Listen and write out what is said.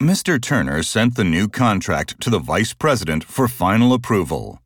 Mr. Turner sent the new contract to the Vice President for final approval.